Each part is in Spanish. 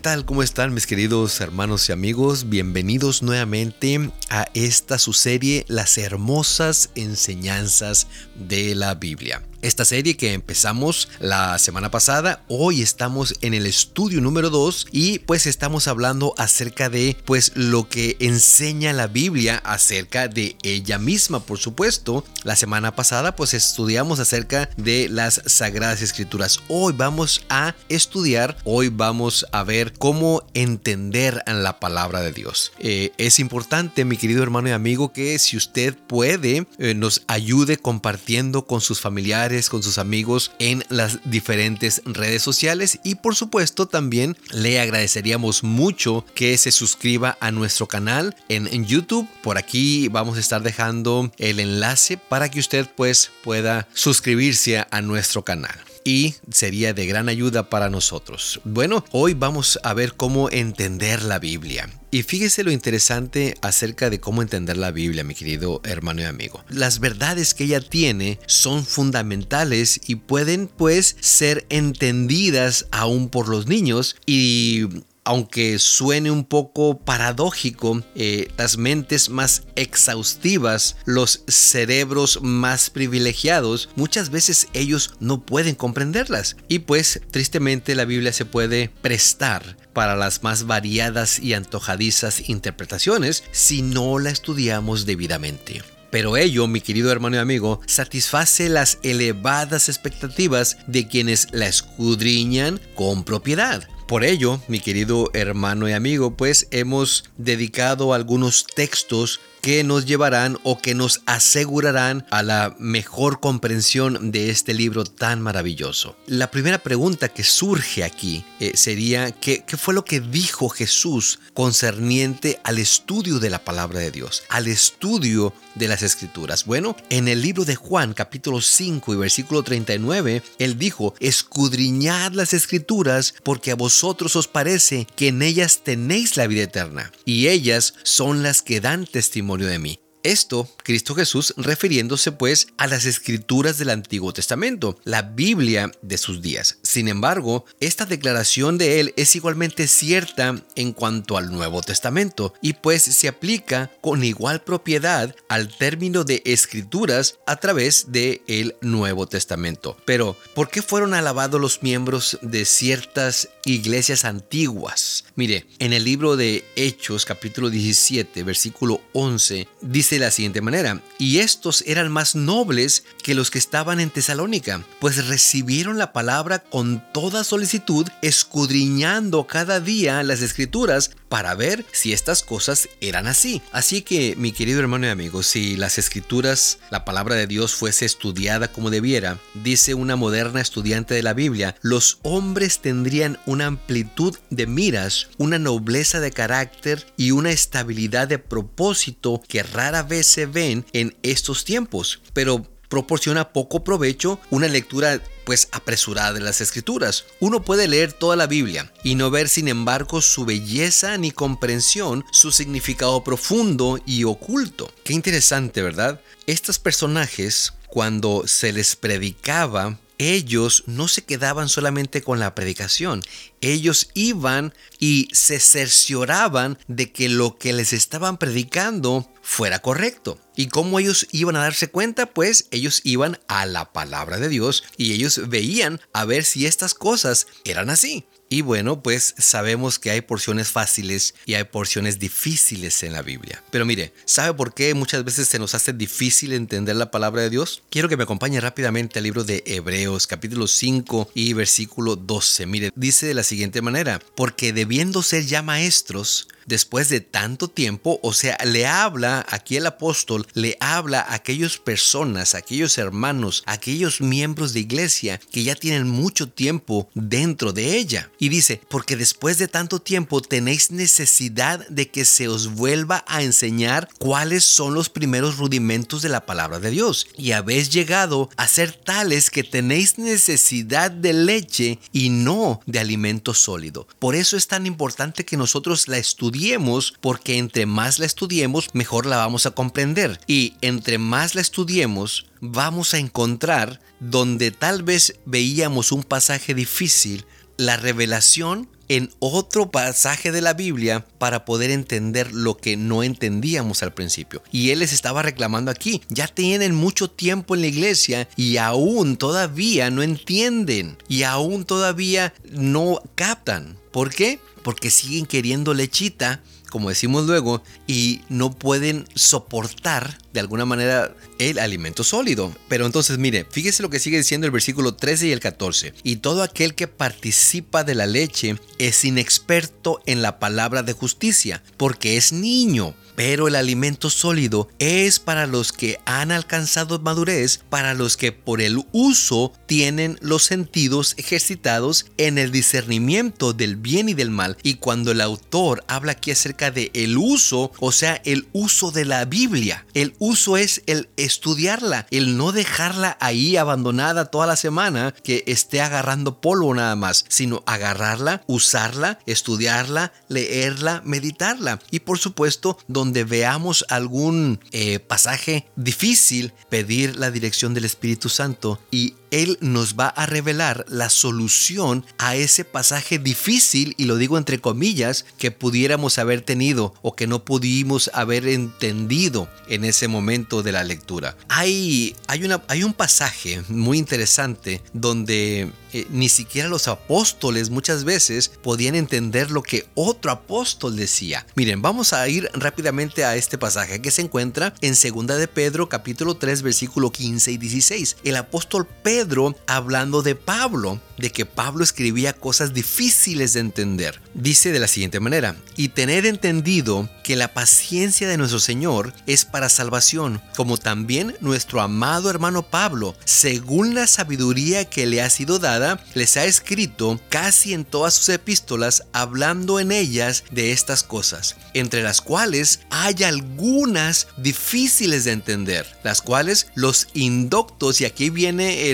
tal? ¿Cómo están mis queridos hermanos y amigos? Bienvenidos nuevamente a esta su serie Las hermosas enseñanzas de la Biblia. Esta serie que empezamos la semana pasada, hoy estamos en el estudio número 2 y pues estamos hablando acerca de pues lo que enseña la Biblia acerca de ella misma, por supuesto. La semana pasada pues estudiamos acerca de las sagradas escrituras. Hoy vamos a estudiar, hoy vamos a ver cómo entender la palabra de Dios. Eh, es importante, mi querido hermano y amigo, que si usted puede, eh, nos ayude compartiendo con sus familiares con sus amigos en las diferentes redes sociales y por supuesto también le agradeceríamos mucho que se suscriba a nuestro canal en, en YouTube. Por aquí vamos a estar dejando el enlace para que usted pues pueda suscribirse a nuestro canal y sería de gran ayuda para nosotros. Bueno, hoy vamos a ver cómo entender la Biblia. Y fíjese lo interesante acerca de cómo entender la Biblia, mi querido hermano y amigo. Las verdades que ella tiene son fundamentales y pueden pues ser entendidas aún por los niños y aunque suene un poco paradójico, eh, las mentes más exhaustivas, los cerebros más privilegiados, muchas veces ellos no pueden comprenderlas. Y pues tristemente la Biblia se puede prestar para las más variadas y antojadizas interpretaciones si no la estudiamos debidamente. Pero ello, mi querido hermano y amigo, satisface las elevadas expectativas de quienes la escudriñan con propiedad. Por ello, mi querido hermano y amigo, pues hemos dedicado algunos textos que nos llevarán o que nos asegurarán a la mejor comprensión de este libro tan maravilloso. La primera pregunta que surge aquí eh, sería ¿qué, ¿qué fue lo que dijo Jesús concerniente al estudio de la palabra de Dios, al estudio de las escrituras? Bueno, en el libro de Juan capítulo 5 y versículo 39, él dijo, escudriñad las escrituras porque a vosotros os parece que en ellas tenéis la vida eterna y ellas son las que dan testimonio de mí. Esto, Cristo Jesús refiriéndose pues a las escrituras del Antiguo Testamento, la Biblia de sus días. Sin embargo, esta declaración de él es igualmente cierta en cuanto al Nuevo Testamento y pues se aplica con igual propiedad al término de escrituras a través de el Nuevo Testamento. Pero, ¿por qué fueron alabados los miembros de ciertas iglesias antiguas? Mire, en el libro de Hechos capítulo 17 versículo 11 dice de la siguiente manera, y estos eran más nobles que los que estaban en Tesalónica, pues recibieron la palabra con toda solicitud, escudriñando cada día las escrituras para ver si estas cosas eran así. Así que, mi querido hermano y amigo, si las escrituras, la palabra de Dios fuese estudiada como debiera, dice una moderna estudiante de la Biblia, los hombres tendrían una amplitud de miras, una nobleza de carácter y una estabilidad de propósito que rara vez se en estos tiempos, pero proporciona poco provecho una lectura pues apresurada de las escrituras. Uno puede leer toda la Biblia y no ver sin embargo su belleza ni comprensión, su significado profundo y oculto. Qué interesante, ¿verdad? Estos personajes cuando se les predicaba ellos no se quedaban solamente con la predicación, ellos iban y se cercioraban de que lo que les estaban predicando fuera correcto. ¿Y cómo ellos iban a darse cuenta? Pues ellos iban a la palabra de Dios y ellos veían a ver si estas cosas eran así. Y bueno, pues sabemos que hay porciones fáciles y hay porciones difíciles en la Biblia. Pero mire, ¿sabe por qué muchas veces se nos hace difícil entender la palabra de Dios? Quiero que me acompañe rápidamente al libro de Hebreos, capítulo 5 y versículo 12. Mire, dice de la siguiente manera, porque debiendo ser ya maestros, después de tanto tiempo, o sea, le habla aquí el apóstol, le habla a aquellas personas, aquellos hermanos, aquellos miembros de iglesia que ya tienen mucho tiempo dentro de ella. Y dice, porque después de tanto tiempo tenéis necesidad de que se os vuelva a enseñar cuáles son los primeros rudimentos de la palabra de Dios. Y habéis llegado a ser tales que tenéis necesidad de leche y no de alimento sólido. Por eso es tan importante que nosotros la estudiemos, porque entre más la estudiemos, mejor la vamos a comprender. Y entre más la estudiemos, vamos a encontrar donde tal vez veíamos un pasaje difícil, la revelación en otro pasaje de la Biblia para poder entender lo que no entendíamos al principio. Y él les estaba reclamando aquí, ya tienen mucho tiempo en la iglesia y aún todavía no entienden y aún todavía no captan. ¿Por qué? Porque siguen queriendo lechita como decimos luego, y no pueden soportar de alguna manera el alimento sólido. Pero entonces, mire, fíjese lo que sigue diciendo el versículo 13 y el 14. Y todo aquel que participa de la leche es inexperto en la palabra de justicia, porque es niño. Pero el alimento sólido es para los que han alcanzado madurez, para los que por el uso tienen los sentidos ejercitados en el discernimiento del bien y del mal. Y cuando el autor habla aquí acerca de el uso, o sea, el uso de la Biblia, el uso es el estudiarla, el no dejarla ahí abandonada toda la semana que esté agarrando polvo nada más, sino agarrarla, usarla, estudiarla, leerla, meditarla. Y por supuesto, donde veamos algún eh, pasaje difícil, pedir la dirección del Espíritu Santo y él nos va a revelar la solución a ese pasaje difícil, y lo digo entre comillas, que pudiéramos haber tenido o que no pudimos haber entendido en ese momento de la lectura. Hay, hay, hay un pasaje muy interesante donde eh, ni siquiera los apóstoles muchas veces podían entender lo que otro apóstol decía. Miren, vamos a ir rápidamente a este pasaje que se encuentra en 2 de Pedro capítulo 3 versículo 15 y 16. El apóstol Pedro hablando de Pablo, de que Pablo escribía cosas difíciles de entender. Dice de la siguiente manera, y tener entendido que la paciencia de nuestro Señor es para salvación, como también nuestro amado hermano Pablo, según la sabiduría que le ha sido dada, les ha escrito casi en todas sus epístolas hablando en ellas de estas cosas, entre las cuales hay algunas difíciles de entender, las cuales los indoctos, y aquí viene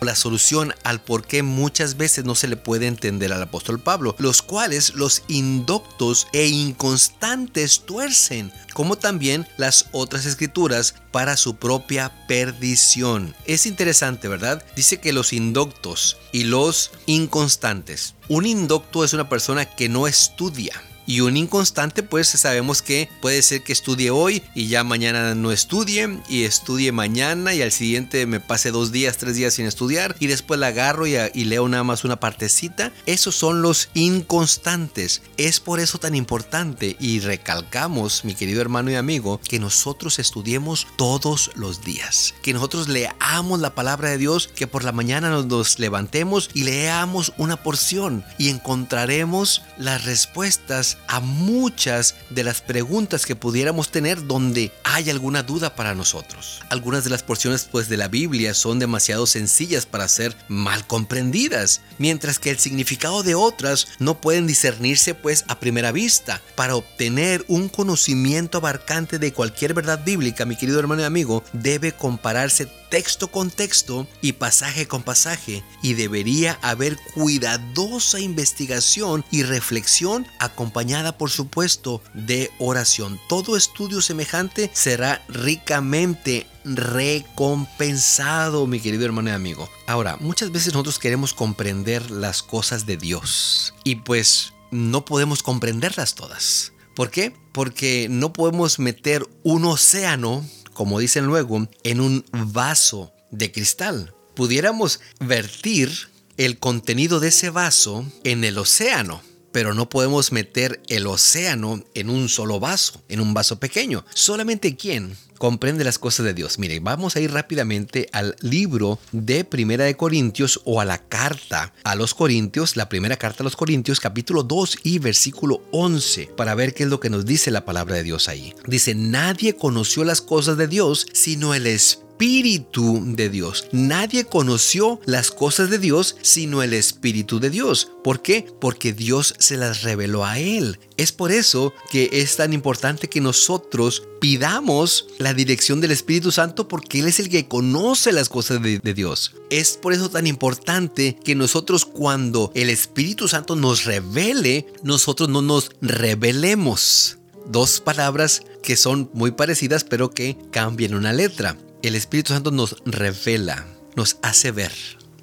la solución al por qué muchas veces no se le puede entender al apóstol Pablo, los cuales los indoctos e inconstantes tuercen, como también las otras escrituras para su propia perdición. Es interesante, ¿verdad? Dice que los indoctos y los inconstantes. Un indocto es una persona que no estudia y un inconstante, pues sabemos que puede ser que estudie hoy y ya mañana no estudie y estudie mañana y al siguiente me pase dos días, tres días sin estudiar y después la agarro y, leo nada más una partecita. Esos son los inconstantes. Es por eso tan importante y recalcamos, mi querido hermano y amigo, que nosotros estudiemos todos los días. Que nosotros leamos la palabra de Dios, que por la mañana nos levantemos y leamos una porción y encontraremos las respuestas a muchas de las preguntas que pudiéramos tener donde hay alguna duda para nosotros. Algunas de las porciones pues de la Biblia son demasiado sencillas para ser mal comprendidas, mientras que el significado de otras no pueden discernirse pues a primera vista. Para obtener un conocimiento abarcante de cualquier verdad bíblica, mi querido hermano y amigo, debe compararse texto con texto y pasaje con pasaje, y debería haber cuidadosa investigación y reflexión acompañada por supuesto de oración. Todo estudio semejante será ricamente recompensado, mi querido hermano y amigo. Ahora, muchas veces nosotros queremos comprender las cosas de Dios y pues no podemos comprenderlas todas. ¿Por qué? Porque no podemos meter un océano como dicen luego, en un vaso de cristal. Pudiéramos vertir el contenido de ese vaso en el océano, pero no podemos meter el océano en un solo vaso, en un vaso pequeño. Solamente quien comprende las cosas de Dios. Mire, vamos a ir rápidamente al libro de Primera de Corintios o a la carta a los Corintios, la primera carta a los Corintios, capítulo 2 y versículo 11, para ver qué es lo que nos dice la palabra de Dios ahí. Dice, nadie conoció las cosas de Dios sino el Espíritu Espíritu de Dios. Nadie conoció las cosas de Dios sino el Espíritu de Dios. ¿Por qué? Porque Dios se las reveló a Él. Es por eso que es tan importante que nosotros pidamos la dirección del Espíritu Santo porque Él es el que conoce las cosas de, de, Dios. Es por eso tan importante que nosotros cuando el Espíritu Santo nos revele, nosotros no nos revelemos. Dos palabras que son muy parecidas pero que cambian una letra. El Espíritu Santo nos revela, nos hace ver.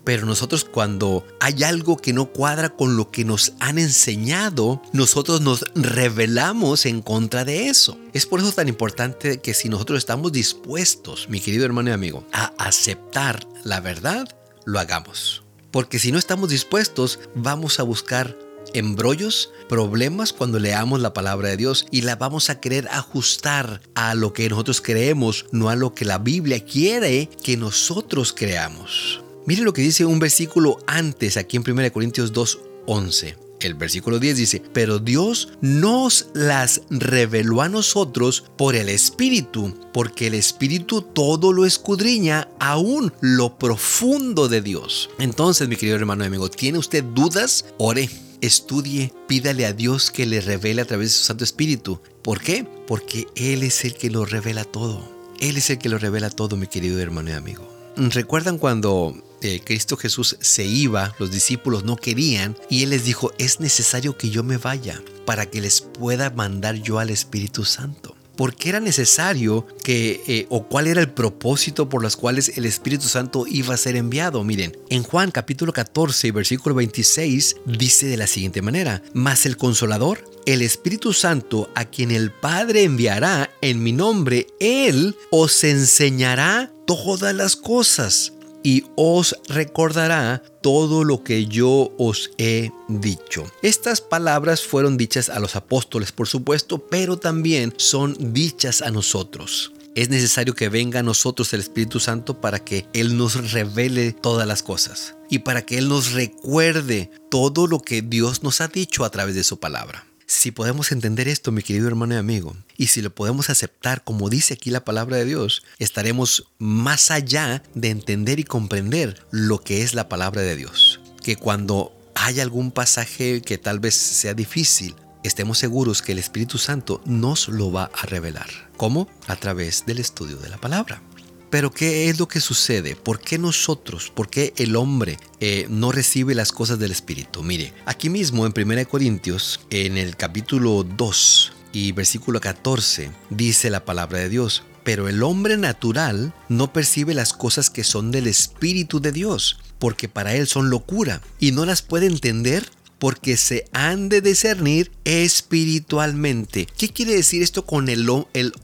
Pero nosotros cuando hay algo que no cuadra con lo que nos han enseñado, nosotros nos rebelamos en contra de eso. Es por eso tan importante que si nosotros estamos dispuestos, mi querido hermano y amigo, a aceptar la verdad, lo hagamos. Porque si no estamos dispuestos, vamos a buscar embrollos, problemas cuando leamos la palabra de Dios y la vamos a querer ajustar a lo que nosotros creemos, no a lo que la Biblia quiere que nosotros creamos. Mire lo que dice un versículo antes aquí en 1 Corintios 2.11. El versículo 10 dice, pero Dios nos las reveló a nosotros por el Espíritu, porque el Espíritu todo lo escudriña, aún lo profundo de Dios. Entonces, mi querido hermano y amigo, ¿tiene usted dudas? Ore estudie, pídale a Dios que le revele a través de su Santo Espíritu. ¿Por qué? Porque Él es el que lo revela todo. Él es el que lo revela todo, mi querido hermano y amigo. ¿Recuerdan cuando eh, Cristo Jesús se iba, los discípulos no querían y Él les dijo, es necesario que yo me vaya para que les pueda mandar yo al Espíritu Santo? Por qué era necesario que, eh, o cuál era el propósito por los cuales el Espíritu Santo iba a ser enviado. Miren, en Juan capítulo 14, versículo 26, dice de la siguiente manera, mas el consolador, el Espíritu Santo, a quien el Padre enviará en mi nombre, Él os enseñará todas las cosas y os recordará todo lo que yo os he dicho. Estas palabras fueron dichas a los apóstoles, por supuesto, pero también son dichas a nosotros. Es necesario que venga a nosotros el Espíritu Santo para que Él nos revele todas las cosas y para que Él nos recuerde todo lo que Dios nos ha dicho a través de su palabra. Si podemos entender esto, mi querido hermano y amigo, y si lo podemos aceptar como dice aquí la palabra de Dios, estaremos más allá de entender y comprender lo que es la palabra de Dios. Que cuando hay algún pasaje que tal vez sea difícil, estemos seguros que el Espíritu Santo nos lo va a revelar. ¿Cómo? A través del estudio de la palabra. Pero ¿qué es lo que sucede? ¿Por qué nosotros, por qué el hombre eh, no recibe las cosas del Espíritu? Mire, aquí mismo en 1 Corintios, en el capítulo 2 y versículo 14, dice la palabra de Dios, pero el hombre natural no percibe las cosas que son del Espíritu de Dios, porque para él son locura, y no las puede entender porque se han de discernir espiritualmente. ¿Qué quiere decir esto con el,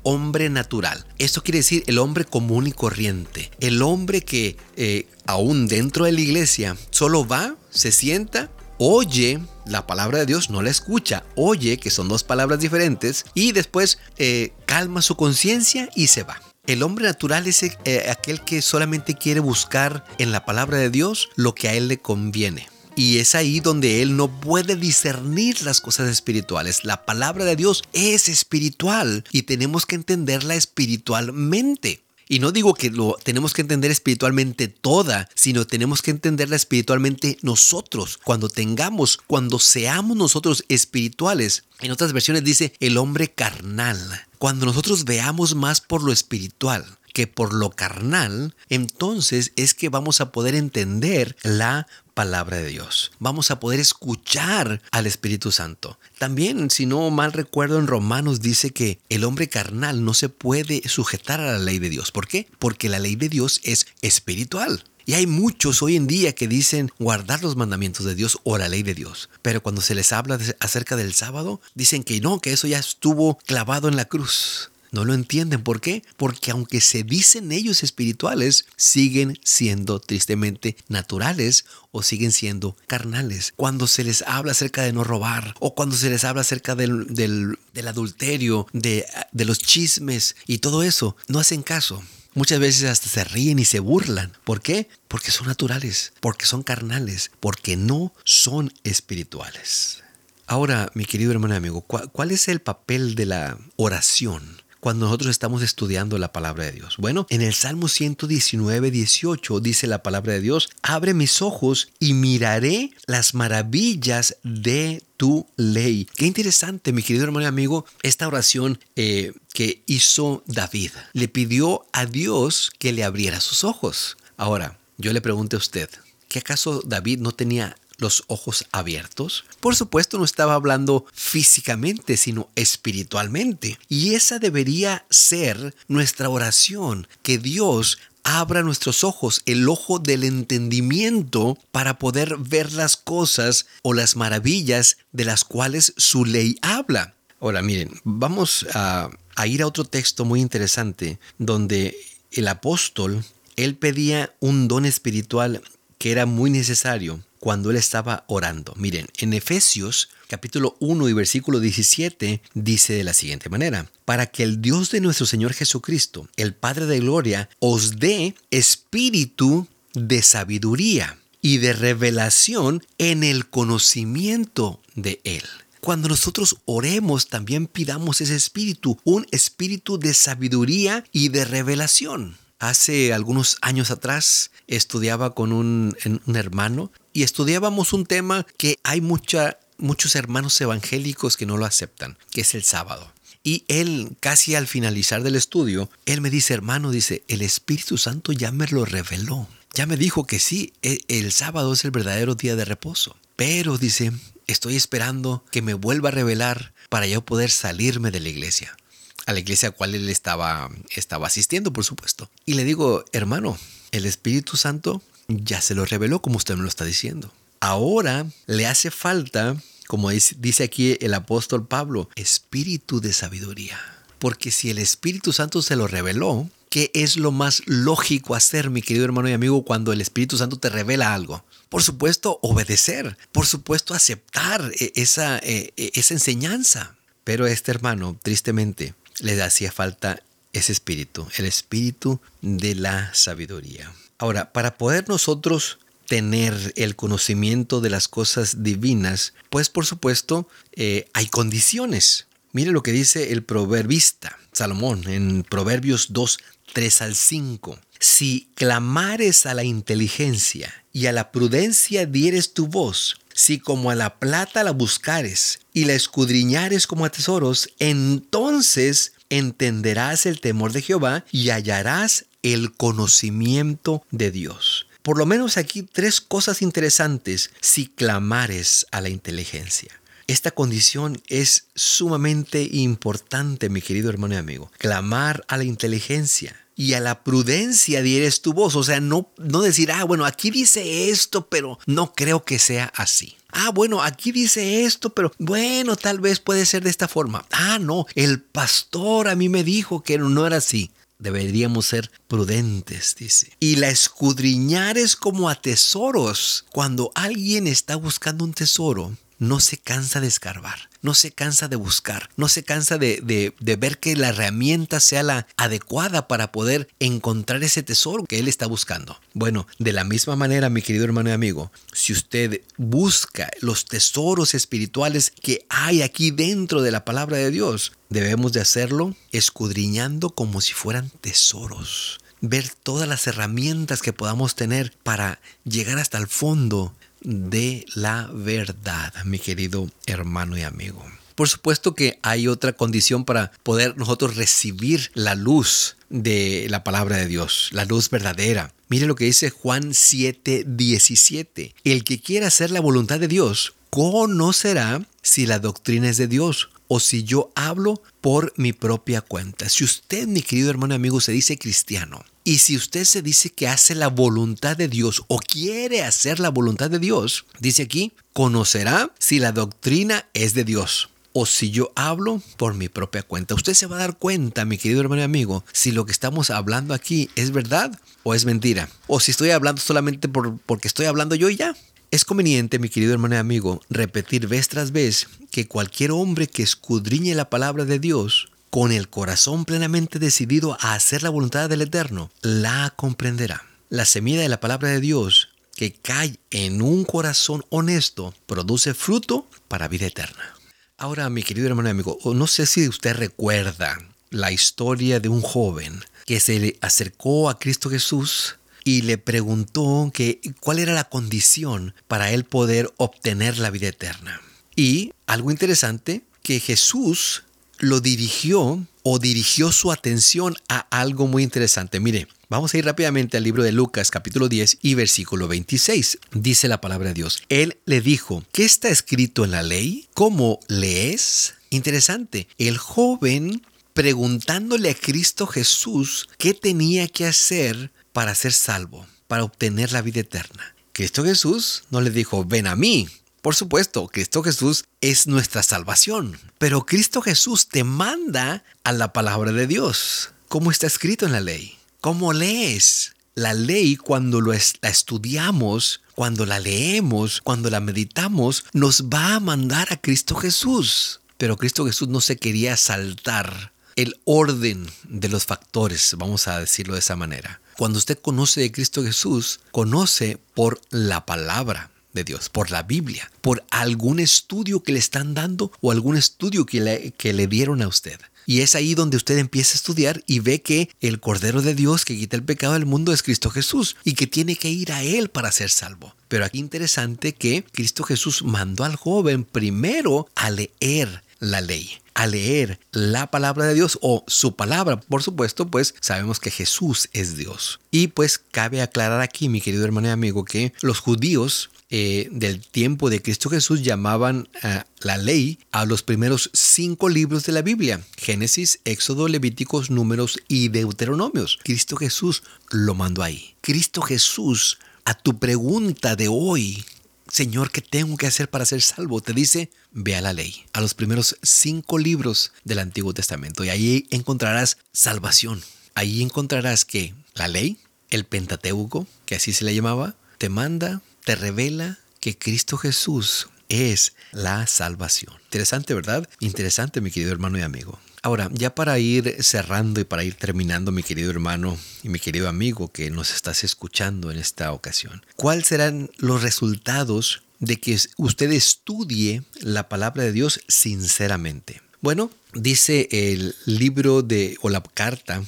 hombre natural? Esto quiere decir el hombre común y corriente. El hombre que eh, aún dentro de la iglesia solo va, se sienta, oye la palabra de Dios, no la escucha, oye que son dos palabras diferentes y después eh, calma su conciencia y se va. El hombre natural es eh, aquel que solamente quiere buscar en la palabra de Dios lo que a él le conviene. Y es ahí donde él no puede discernir las cosas espirituales. La palabra de Dios es espiritual y tenemos que entenderla espiritualmente. Y no digo que lo tenemos que entender espiritualmente toda, sino tenemos que entenderla espiritualmente nosotros. Cuando tengamos, cuando seamos nosotros espirituales. En otras versiones dice el hombre carnal. Cuando nosotros veamos más por lo espiritual que por lo carnal, entonces es que vamos a poder entender la palabra de Dios. Vamos a poder escuchar al Espíritu Santo. También, si no mal recuerdo, en Romanos dice que el hombre carnal no se puede sujetar a la ley de Dios. ¿Por qué? Porque la ley de Dios es espiritual. Y hay muchos hoy en día que dicen guardar los mandamientos de Dios o la ley de Dios. Pero cuando se les habla acerca del sábado, dicen que no, que eso ya estuvo clavado en la cruz. No lo entienden. ¿Por qué? Porque aunque se dicen ellos espirituales, siguen siendo tristemente naturales o siguen siendo carnales. Cuando se les habla acerca de no robar o cuando se les habla acerca del, adulterio, de, de los chismes y todo eso, no hacen caso. Muchas veces hasta se ríen y se burlan. ¿Por qué? Porque son naturales, porque son carnales, porque no son espirituales. Ahora, mi querido hermano y amigo, ¿cuál es el papel de la oración? Cuando nosotros estamos estudiando la palabra de Dios? Bueno, en el Salmo 119, 18 dice la palabra de Dios, abre mis ojos y miraré las maravillas de tu ley. Qué interesante, mi querido hermano y amigo, esta oración eh, que hizo David. Le pidió a Dios que le abriera sus ojos. Ahora, yo le pregunto a usted, ¿qué acaso David no tenía los ojos abiertos? Por supuesto no estaba hablando físicamente, sino espiritualmente. Y esa debería ser nuestra oración, que Dios abra nuestros ojos, el ojo del entendimiento, para poder ver las cosas o las maravillas de las cuales su ley habla. Ahora miren, vamos a, a ir a otro texto muy interesante donde el apóstol, él pedía un don espiritual que era muy necesario cuando él estaba orando. Miren, en Efesios capítulo 1 y versículo 17 dice de la siguiente manera, para que el Dios de nuestro Señor Jesucristo, el Padre de Gloria, os dé espíritu de sabiduría y de revelación en el conocimiento de Él. Cuando nosotros oremos, también pidamos ese espíritu, un espíritu de sabiduría y de revelación. Hace algunos años atrás estudiaba con un, hermano y estudiábamos un tema que hay muchos hermanos evangélicos que no lo aceptan, que es el sábado. Y él, casi al finalizar del estudio, él me dice, hermano, dice, el Espíritu Santo ya me lo reveló. Ya me dijo que sí, e, el sábado es el verdadero día de reposo. Pero, dice, estoy esperando que me vuelva a revelar para yo poder salirme de la iglesia a la iglesia a cual él estaba, estaba asistiendo, por supuesto. Y le digo, hermano, el Espíritu Santo ya se lo reveló como usted me lo está diciendo. Ahora le hace falta, como dice aquí el apóstol Pablo, espíritu de sabiduría. Porque si el Espíritu Santo se lo reveló, ¿qué es lo más lógico hacer, mi querido hermano y amigo, cuando el Espíritu Santo te revela algo? Por supuesto, obedecer. Por supuesto, aceptar eh, esa, eh, esa enseñanza. Pero este hermano, tristemente, le hacía falta ese espíritu, el espíritu de la sabiduría. Ahora, para poder nosotros tener el conocimiento de las cosas divinas, pues por supuesto eh, hay condiciones. Mire lo que dice el proverbista Salomón en Proverbios 2, 3 al 5. Si clamares a la inteligencia y a la prudencia dieres tu voz, si como a la plata la buscares y la escudriñares como a tesoros, entonces entenderás el temor de Jehová y hallarás el conocimiento de Dios. Por lo menos aquí tres cosas interesantes si clamares a la inteligencia. Esta condición es sumamente importante, mi querido hermano y amigo. Clamar a la inteligencia y a la prudencia dieres tu voz. O sea, no, no decir, ah, bueno, aquí dice esto, pero no creo que sea así. Ah, bueno, aquí dice esto, pero bueno, tal vez puede ser de esta forma. Ah, no, el pastor a mí me dijo que no era así. Deberíamos ser prudentes, dice. Y la escudriñar es como a tesoros. Cuando alguien está buscando un tesoro, no se cansa de escarbar, no se cansa de buscar, no se cansa de, ver que la herramienta sea la adecuada para poder encontrar ese tesoro que él está buscando. Bueno, de la misma manera, mi querido hermano y amigo, si usted busca los tesoros espirituales que hay aquí dentro de la palabra de Dios, debemos de hacerlo escudriñando como si fueran tesoros ver todas las herramientas que podamos tener para llegar hasta el fondo de la verdad, mi querido hermano y amigo. Por supuesto que hay otra condición para poder nosotros recibir la luz de la palabra de Dios, la luz verdadera. Mire lo que dice Juan 7, 17. El que quiera hacer la voluntad de Dios conocerá si la doctrina es de Dios o si yo hablo por mi propia cuenta. Si usted, mi querido hermano y amigo, se dice cristiano, y si usted se dice que hace la voluntad de Dios o quiere hacer la voluntad de Dios, dice aquí, conocerá si la doctrina es de Dios o si yo hablo por mi propia cuenta. Usted se va a dar cuenta, mi querido hermano y amigo, si lo que estamos hablando aquí es verdad o es mentira. O si estoy hablando solamente por, porque estoy hablando yo y ya. Es conveniente, mi querido hermano y amigo, repetir vez tras vez que cualquier hombre que escudriñe la palabra de Dios con el corazón plenamente decidido a hacer la voluntad del Eterno, la comprenderá. La semilla de la palabra de Dios que cae en un corazón honesto produce fruto para vida eterna. Ahora, mi querido hermano y amigo, no sé si usted recuerda la historia de un joven que se le acercó a Cristo Jesús y le preguntó que cuál era la condición para él poder obtener la vida eterna. Y algo interesante, que Jesús lo dirigió o dirigió su atención a algo muy interesante. Mire, vamos a ir rápidamente al libro de Lucas capítulo 10 y versículo 26. Dice la palabra de Dios. Él le dijo, ¿qué está escrito en la ley? ¿Cómo lees? Interesante. El joven preguntándole a Cristo Jesús qué tenía que hacer para ser salvo, para obtener la vida eterna. Cristo Jesús no le dijo, ven a mí. Por supuesto, Cristo Jesús es nuestra salvación, pero Cristo Jesús te manda a la palabra de Dios, como está escrito en la ley. ¿Cómo lees? La ley cuando la estudiamos, cuando la leemos, cuando la meditamos, nos va a mandar a Cristo Jesús. Pero Cristo Jesús no se quería saltar el orden de los factores, vamos a decirlo de esa manera. Cuando usted conoce de Cristo Jesús, conoce por la palabra de Dios, por la Biblia, por algún estudio que le están dando o algún estudio que le, que le dieron a usted. Y es ahí donde usted empieza a estudiar y ve que el Cordero de Dios que quita el pecado del mundo es Cristo Jesús y que tiene que ir a Él para ser salvo. Pero aquí interesante que Cristo Jesús mandó al joven primero a leer la ley a leer la palabra de Dios o su palabra, por supuesto, pues sabemos que Jesús es Dios. Y pues cabe aclarar aquí, mi querido hermano y amigo, que los judíos eh, del tiempo de Cristo Jesús llamaban a la ley a los primeros cinco libros de la Biblia, Génesis, Éxodo, Levíticos, Números y Deuteronomios. Cristo Jesús lo mandó ahí. Cristo Jesús, a tu pregunta de hoy, Señor, ¿qué tengo que hacer para ser salvo? Te dice, ve a la ley, a los primeros cinco libros del Antiguo Testamento y ahí encontrarás salvación. Ahí encontrarás que la ley, el Pentateuco, que así se le llamaba, te manda, te revela que Cristo Jesús es la salvación. Interesante, ¿verdad? Interesante, mi querido hermano y amigo. Ahora, ya para ir cerrando y para ir terminando, mi querido hermano y mi querido amigo que nos estás escuchando en esta ocasión, ¿cuáles serán los resultados de que usted estudie la palabra de Dios sinceramente? Bueno, dice el libro de, o la carta,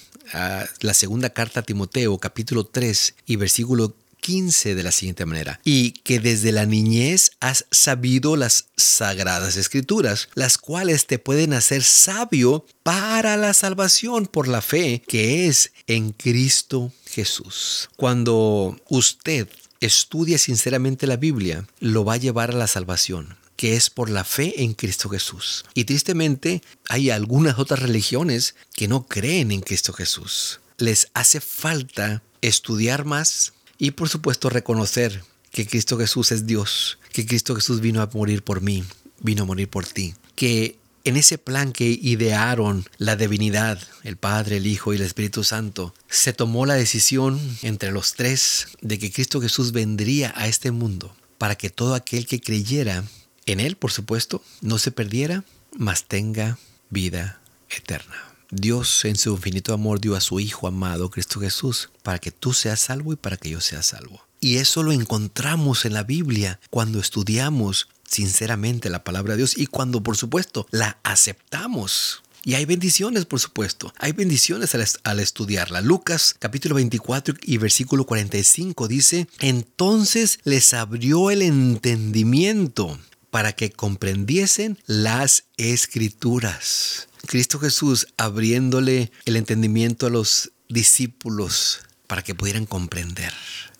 la segunda carta a Timoteo, capítulo 3 y versículo 15 de la siguiente manera, y que desde la niñez has sabido las sagradas escrituras, las cuales te pueden hacer sabio para la salvación por la fe que es en Cristo Jesús. Cuando usted estudia sinceramente la Biblia, lo va a llevar a la salvación que es por la fe en Cristo Jesús. Y tristemente hay algunas otras religiones que no creen en Cristo Jesús. Les hace falta estudiar más, y por supuesto reconocer que Cristo Jesús es Dios, que Cristo Jesús vino a morir por mí, vino a morir por ti, que en ese plan que idearon la divinidad, el Padre, el Hijo y el Espíritu Santo, se tomó la decisión entre los tres de que Cristo Jesús vendría a este mundo para que todo aquel que creyera en Él, por supuesto, no se perdiera, mas tenga vida eterna. Dios en su infinito amor dio a su Hijo amado, Cristo Jesús, para que tú seas salvo y para que yo sea salvo. Y eso lo encontramos en la Biblia cuando estudiamos sinceramente la palabra de Dios y cuando por supuesto la aceptamos. Y hay bendiciones, por supuesto. Hay bendiciones al, estudiarla. Lucas capítulo 24 y versículo 45 dice, entonces les abrió el entendimiento para que comprendiesen las escrituras. Cristo Jesús abriéndole el entendimiento a los discípulos para que pudieran comprender.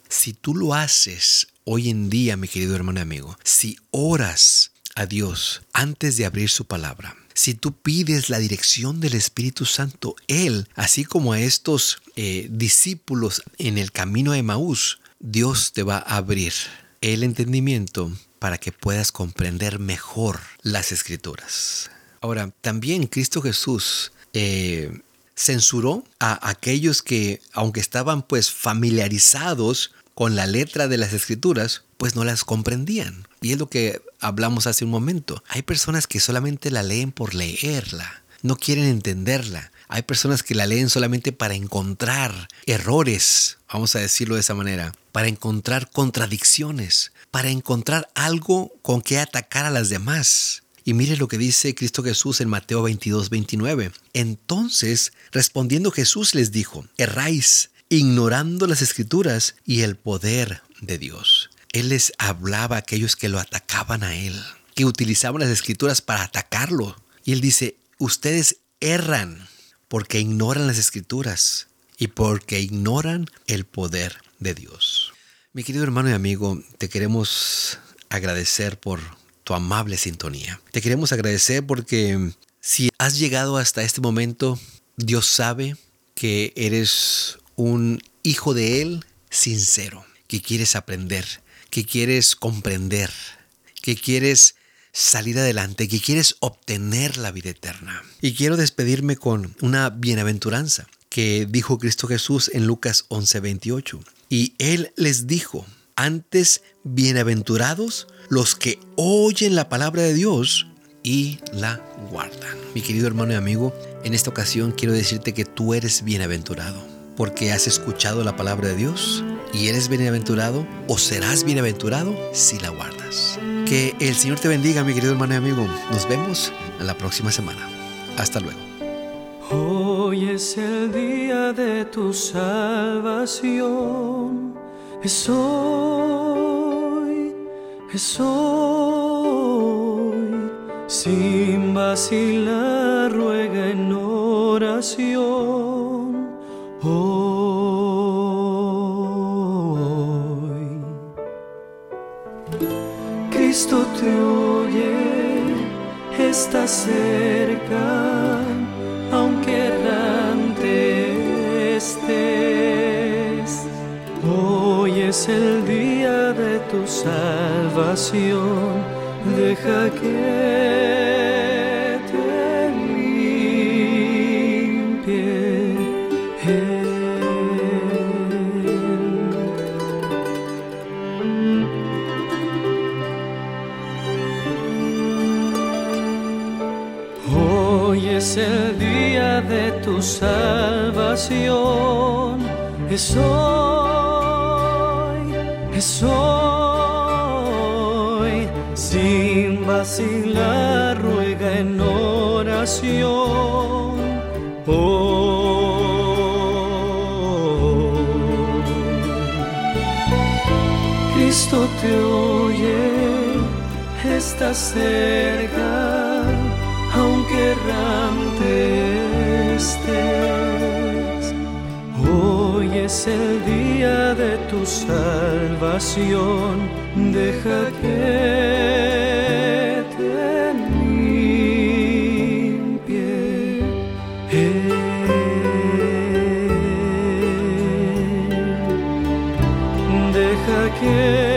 Si tú lo haces hoy en día, mi querido hermano y amigo, si oras a Dios antes de abrir su palabra, si tú pides la dirección del Espíritu Santo, Él, así como a estos eh, discípulos en el camino de Maús, Dios te va a abrir el entendimiento para que puedas comprender mejor las escrituras. Ahora, también Cristo Jesús eh, censuró a aquellos que, aunque estaban pues familiarizados con la letra de las escrituras, pues no las comprendían. Y es lo que hablamos hace un momento. Hay personas que solamente la leen por leerla, no quieren entenderla. Hay personas que la leen solamente para encontrar errores, vamos a decirlo de esa manera, para encontrar contradicciones, para encontrar algo con que atacar a las demás. Y mire lo que dice Cristo Jesús en Mateo 22, 29. Entonces, respondiendo Jesús les dijo, erráis, ignorando las escrituras y el poder de Dios. Él les hablaba a aquellos que lo atacaban a él, que utilizaban las escrituras para atacarlo. Y él dice, ustedes erran porque ignoran las escrituras y porque ignoran el poder de Dios. Mi querido hermano y amigo, te queremos agradecer por tu amable sintonía. Te queremos agradecer porque si has llegado hasta este momento, Dios sabe que eres un hijo de Él sincero, que quieres aprender, que quieres comprender, que quieres salir adelante, que quieres obtener la vida eterna. Y quiero despedirme con una bienaventuranza que dijo Cristo Jesús en Lucas 11:28. Y Él les dijo, antes bienaventurados los que oyen la palabra de Dios y la guardan. Mi querido hermano y amigo, en esta ocasión quiero decirte que tú eres bienaventurado porque has escuchado la palabra de Dios y eres bienaventurado o serás bienaventurado si la guardas. Que el Señor te bendiga, mi querido hermano y amigo. Nos vemos en la próxima semana. Hasta luego. Hoy es el día de tu salvación. Es hoy, es hoy. Sin vacilar, ruega en oración. Hoy. Cristo te oye, está cerca, el día de tu salvación, deja que te limpie. Hoy es el día de tu salvación. Es es hoy. Sin vacilar, ruega en oración. Hoy. Cristo te oye, está cerca, aunque errante estés. Hoy es el día de tu salvación, deja que te limpie. Deja que